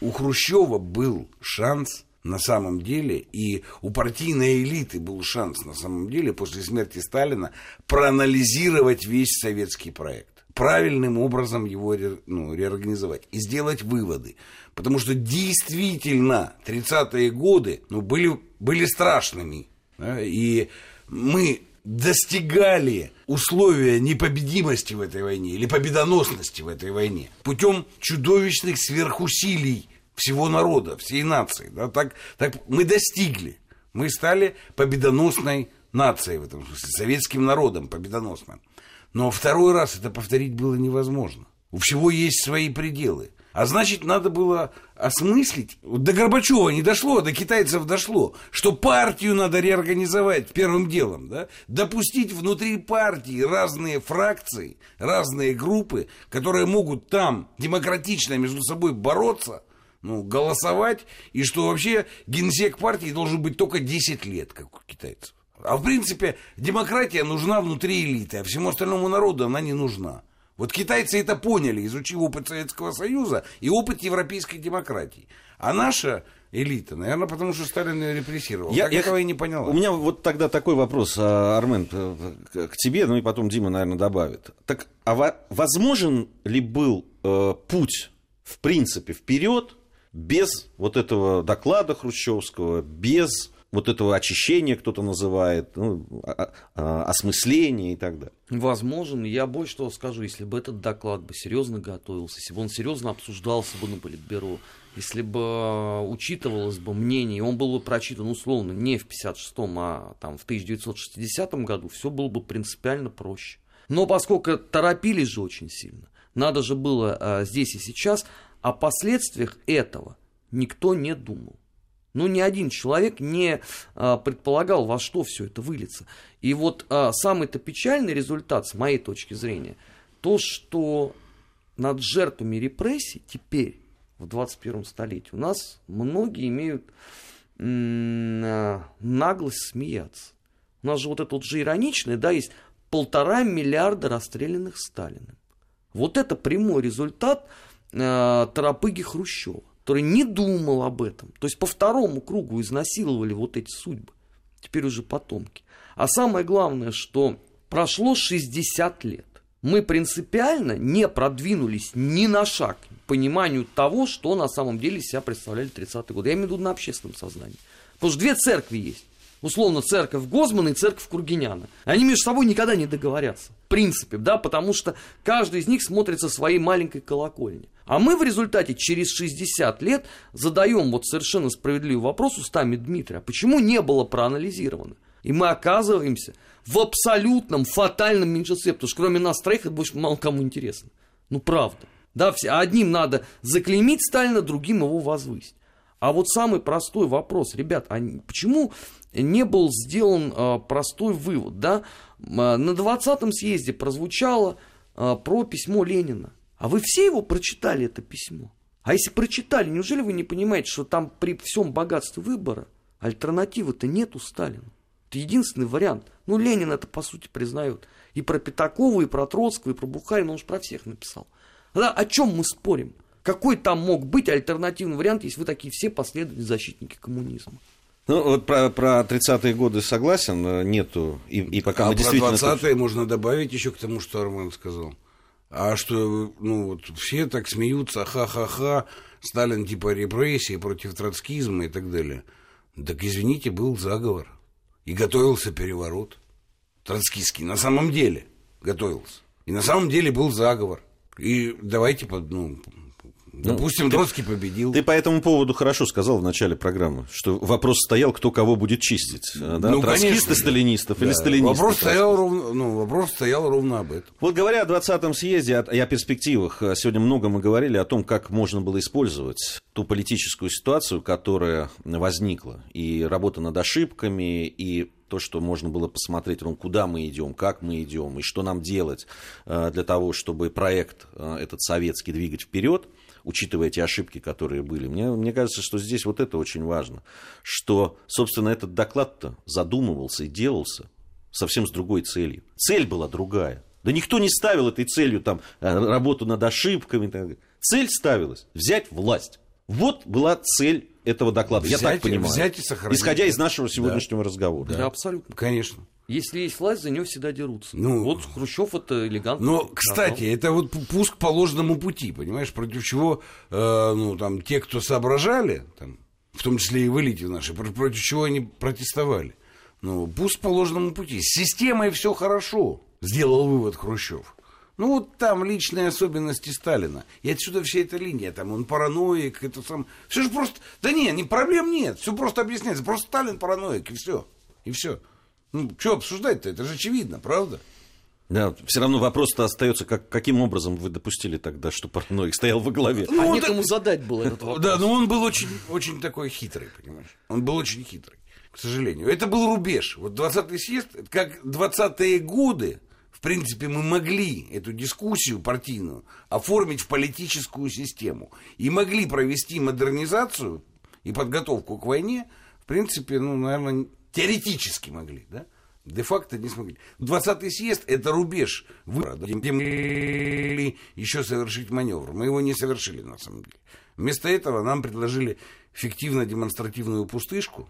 [SPEAKER 2] У Хрущева был шанс на самом деле, и у партийной элиты был шанс на самом деле после смерти Сталина проанализировать весь советский проект правильным образом его ну, реорганизовать и сделать выводы. Потому что действительно 30-е годы ну, были, были страшными. Да, и мы достигали условия непобедимости в этой войне или победоносности в этой войне путем чудовищных сверхусилий всего народа, всей нации. Да, так, так мы достигли. Мы стали победоносной нацией в этом смысле, советским народом победоносным. Но второй раз это повторить было невозможно. У всего есть свои пределы. А значит, надо было осмыслить. До Горбачева не дошло, до китайцев дошло, что партию надо реорганизовать первым делом. Да? Допустить внутри партии разные фракции, разные группы, которые могут там демократично между собой бороться, ну, голосовать, и что вообще генсек партии должен быть только 10 лет, как у китайцев. А в принципе, демократия нужна внутри элиты, а всему остальному народу она не нужна. Вот китайцы это поняли, изучив опыт Советского Союза и опыт европейской демократии. А наша элита, наверное, потому что Сталин ее репрессировал. Я, я этого и не поняла.
[SPEAKER 1] У меня вот тогда такой вопрос, а, Армен, к тебе, ну и потом Дима, наверное, добавит. Так, а возможен ли был э, путь, в принципе, вперед без вот этого доклада Хрущевского, без вот этого очищения кто-то называет, ну, осмысления и так далее.
[SPEAKER 3] Возможно, я больше того скажу, если бы этот доклад бы серьезно готовился, если бы он серьезно обсуждался бы на Политбюро, если бы а, учитывалось бы мнение, он был бы прочитан условно не в 56-м, а там, в 1960 году, все было бы принципиально проще. Но поскольку торопились же очень сильно, надо же было а, здесь и сейчас, о последствиях этого никто не думал. Ну, ни один человек не а, предполагал, во что все это выльется. И вот а, самый-то печальный результат, с моей точки зрения, то, что над жертвами репрессий теперь, в 21 столетии, у нас многие имеют м- наглость смеяться. У нас же вот это вот же ироничное, да, есть полтора миллиарда расстрелянных Сталиным. Вот это прямой результат э, Тарапыги Хрущева. Который не думал об этом. То есть по второму кругу изнасиловали вот эти судьбы. Теперь уже потомки. А самое главное, что прошло 60 лет. Мы принципиально не продвинулись ни на шаг к пониманию того, что на самом деле себя представляли 30-е годы. Я имею в виду на общественном сознании. Потому что две церкви есть. Условно, церковь Гозмана и церковь Кургиняна. Они между собой никогда не договорятся. В принципе, да, потому что каждый из них смотрится своей маленькой колокольни. А мы в результате через 60 лет задаем вот совершенно справедливый вопрос устами Дмитрия, а почему не было проанализировано? И мы оказываемся в абсолютном фатальном меньшинстве, потому что кроме нас троих это больше мало кому интересно. Ну, правда. Да, все, одним надо заклеймить Сталина, другим его возвысить. А вот самый простой вопрос, ребят, а почему не был сделан а, простой вывод, да? А, на 20-м съезде прозвучало а, про письмо Ленина. А вы все его прочитали, это письмо? А если прочитали, неужели вы не понимаете, что там при всем богатстве выбора альтернативы-то нет у Сталина? Это единственный вариант. Ну, Ленин это, по сути, признает. И про Пятакова, и про Троцкого, и про Бухарина, он же про всех написал. Да, о чем мы спорим? Какой там мог быть альтернативный вариант, если вы такие все последовательные защитники коммунизма?
[SPEAKER 1] Ну, вот про, про 30-е годы согласен, э, нету. И, и пока
[SPEAKER 2] а
[SPEAKER 1] мы
[SPEAKER 2] про
[SPEAKER 1] действительно...
[SPEAKER 2] 20-е можно добавить еще к тому, что Арман сказал. А что, ну, вот все так смеются, ха-ха-ха, Сталин типа репрессии против троцкизма и так далее. Так, извините, был заговор. И готовился переворот. Троцкийский. На самом деле готовился. И на самом деле был заговор. И давайте, ну, Допустим, ты, Троцкий победил.
[SPEAKER 1] Ты по этому поводу хорошо сказал в начале программы, что вопрос стоял, кто кого будет чистить. Да? Ну, Троцкисты сталинистов да. или сталинисты.
[SPEAKER 2] Вопрос стоял, ровно, ну, вопрос стоял ровно об этом.
[SPEAKER 1] Вот говоря о 20-м съезде и о перспективах, сегодня много мы говорили о том, как можно было использовать ту политическую ситуацию, которая возникла. И работа над ошибками, и то, что можно было посмотреть, ну, куда мы идем, как мы идем, и что нам делать э, для того, чтобы проект э, этот советский двигать вперед учитывая те ошибки, которые были. Мне, мне кажется, что здесь вот это очень важно, что, собственно, этот доклад-то задумывался и делался совсем с другой целью. Цель была другая. Да никто не ставил этой целью там, э, работу над ошибками. Цель ставилась взять власть. Вот была цель этого доклада, взять, я так понимаю.
[SPEAKER 2] Взять и сохранить.
[SPEAKER 1] Исходя из нашего сегодняшнего да. разговора.
[SPEAKER 3] Да, да, абсолютно.
[SPEAKER 2] Конечно.
[SPEAKER 3] Если есть власть, за нее всегда дерутся. Ну, вот Хрущев это элегантно.
[SPEAKER 2] Но, кстати, это вот пуск по ложному пути, понимаешь, против чего, э, ну, там, те, кто соображали, там, в том числе и в элите нашей, против чего они протестовали. Ну, пуск по ложному пути. С системой все хорошо, сделал вывод Хрущев. Ну, вот там личные особенности Сталина. И отсюда вся эта линия. Там он параноик, это сам... Все же просто... Да нет, не, проблем нет. Все просто объясняется. Просто Сталин параноик, и все. И все. Ну, что обсуждать-то? Это же очевидно, правда?
[SPEAKER 1] Да, все равно вопрос-то остается, как, каким образом вы допустили тогда, что параноик стоял во главе?
[SPEAKER 3] Ну, а некому так... задать было этот вопрос.
[SPEAKER 2] Да, но он был очень, очень такой хитрый, понимаешь? Он был очень хитрый, к сожалению. Это был рубеж. Вот 20-й съезд, как 20-е годы, в принципе, мы могли эту дискуссию партийную оформить в политическую систему. И могли провести модернизацию и подготовку к войне, в принципе, ну, наверное, Теоретически могли, да? Де-факто не смогли. 20-й съезд – это рубеж выбора. Тем еще совершить маневр. Мы его не совершили, на самом деле. Вместо этого нам предложили фиктивно-демонстративную пустышку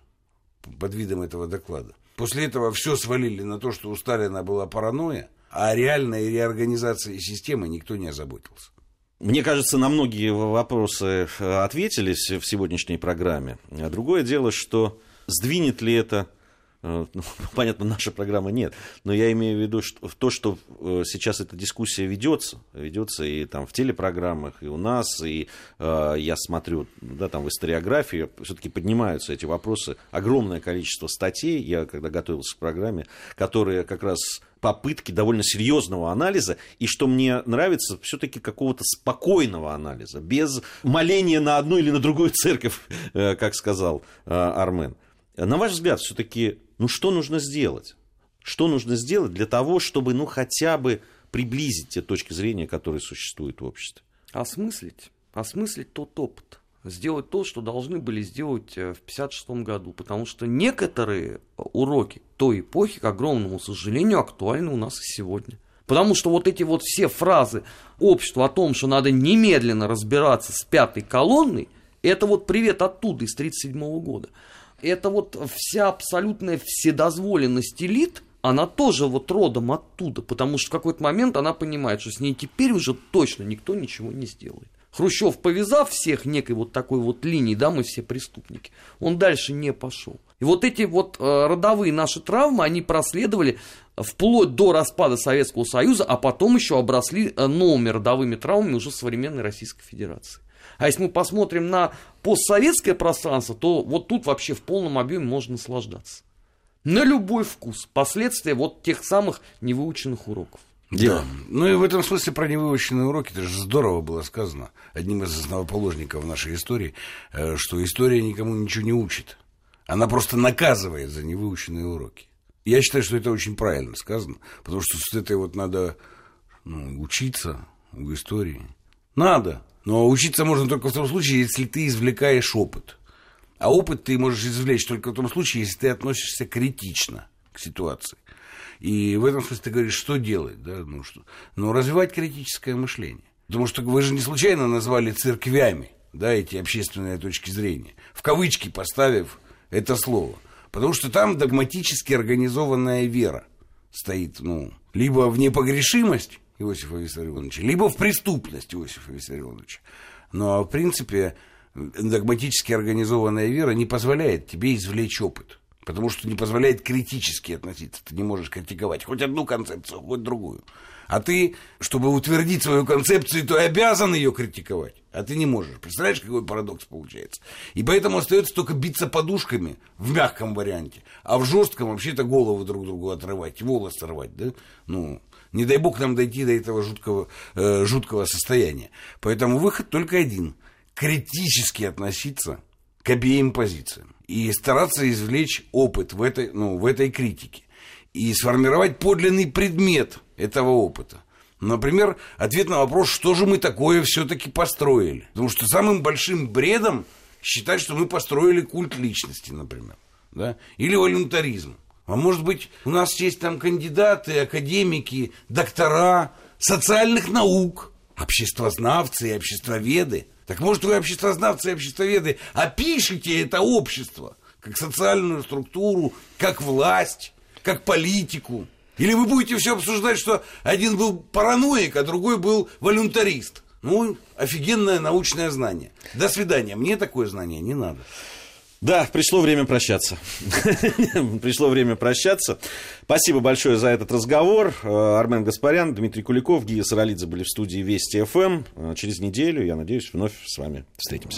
[SPEAKER 2] под видом этого доклада. После этого все свалили на то, что у Сталина была паранойя, а реальной реорганизации системы никто не озаботился.
[SPEAKER 1] Мне кажется, на многие вопросы ответились в сегодняшней программе. А другое дело, что Сдвинет ли это э, ну, понятно, наша программа нет, но я имею в виду что, то, что э, сейчас эта дискуссия ведется, ведется и там в телепрограммах, и у нас, и э, я смотрю, да, там в историографии все-таки поднимаются эти вопросы, огромное количество статей, я когда готовился к программе, которые как раз попытки довольно серьезного анализа, и что мне нравится, все-таки какого-то спокойного анализа, без моления на одну или на другую церковь, э, как сказал Армен. На ваш взгляд, все-таки, ну что нужно сделать? Что нужно сделать для того, чтобы, ну, хотя бы приблизить те точки зрения, которые существуют в обществе?
[SPEAKER 3] Осмыслить. Осмыслить тот опыт. Сделать то, что должны были сделать э, в 1956 году. Потому что некоторые уроки той эпохи, к огромному сожалению, актуальны у нас и сегодня. Потому что вот эти вот все фразы общества о том, что надо немедленно разбираться с пятой колонной, Это вот привет оттуда, из 1937 года. Это вот вся абсолютная вседозволенность элит, она тоже вот родом оттуда, потому что в какой-то момент она понимает, что с ней теперь уже точно никто ничего не сделает. Хрущев, повязав всех некой вот такой вот линией, да, мы все преступники, он дальше не пошел. И вот эти вот э, родовые наши травмы, они проследовали вплоть до распада Советского Союза, а потом еще обросли э, новыми родовыми травмами уже современной Российской Федерации. А если мы посмотрим на постсоветское пространство, то вот тут вообще в полном объеме можно наслаждаться. На любой вкус. Последствия вот тех самых невыученных уроков.
[SPEAKER 2] Дело. Да. Ну и в этом смысле про невыученные уроки, это же здорово было сказано одним из основоположников нашей истории, э, что история никому ничего не учит. Она просто наказывает за невыученные уроки. Я считаю, что это очень правильно сказано, потому что с этой вот надо ну, учиться в истории. Надо. Но учиться можно только в том случае, если ты извлекаешь опыт. А опыт ты можешь извлечь только в том случае, если ты относишься критично к ситуации. И в этом смысле ты говоришь, что делать, да, ну что, ну развивать критическое мышление. Потому что вы же не случайно назвали церквями, да, эти общественные точки зрения, в кавычки поставив это слово. Потому что там догматически организованная вера стоит, ну, либо в непогрешимость Иосифа Виссарионовича, либо в преступность Иосифа Виссарионовича. Но, в принципе, догматически организованная вера не позволяет тебе извлечь опыт. Потому что не позволяет критически относиться. Ты не можешь критиковать хоть одну концепцию, хоть другую. А ты, чтобы утвердить свою концепцию, то обязан ее критиковать. А ты не можешь. Представляешь, какой парадокс получается? И поэтому остается только биться подушками в мягком варианте. А в жестком вообще-то голову друг другу отрывать, волосы рвать. Да? Ну, не дай бог нам дойти до этого жуткого, э, жуткого состояния. Поэтому выход только один. Критически относиться к обеим позициям и стараться извлечь опыт в этой, ну, в этой критике и сформировать подлинный предмет этого опыта. Например, ответ на вопрос, что же мы такое все-таки построили. Потому что самым большим бредом считать, что мы построили культ личности, например. Да? Или волюнтаризм. А может быть, у нас есть там кандидаты, академики, доктора социальных наук, обществознавцы и обществоведы – так может вы, обществознавцы и обществоведы, опишите это общество как социальную структуру, как власть, как политику? Или вы будете все обсуждать, что один был параноик, а другой был волюнтарист? Ну, офигенное научное знание. До свидания. Мне такое знание не надо.
[SPEAKER 1] Да, пришло время прощаться. пришло время прощаться. Спасибо большое за этот разговор. Э, Армен Гаспарян, Дмитрий Куликов, Гия Саралидзе были в студии Вести ФМ. Э, через неделю, я надеюсь, вновь с вами встретимся.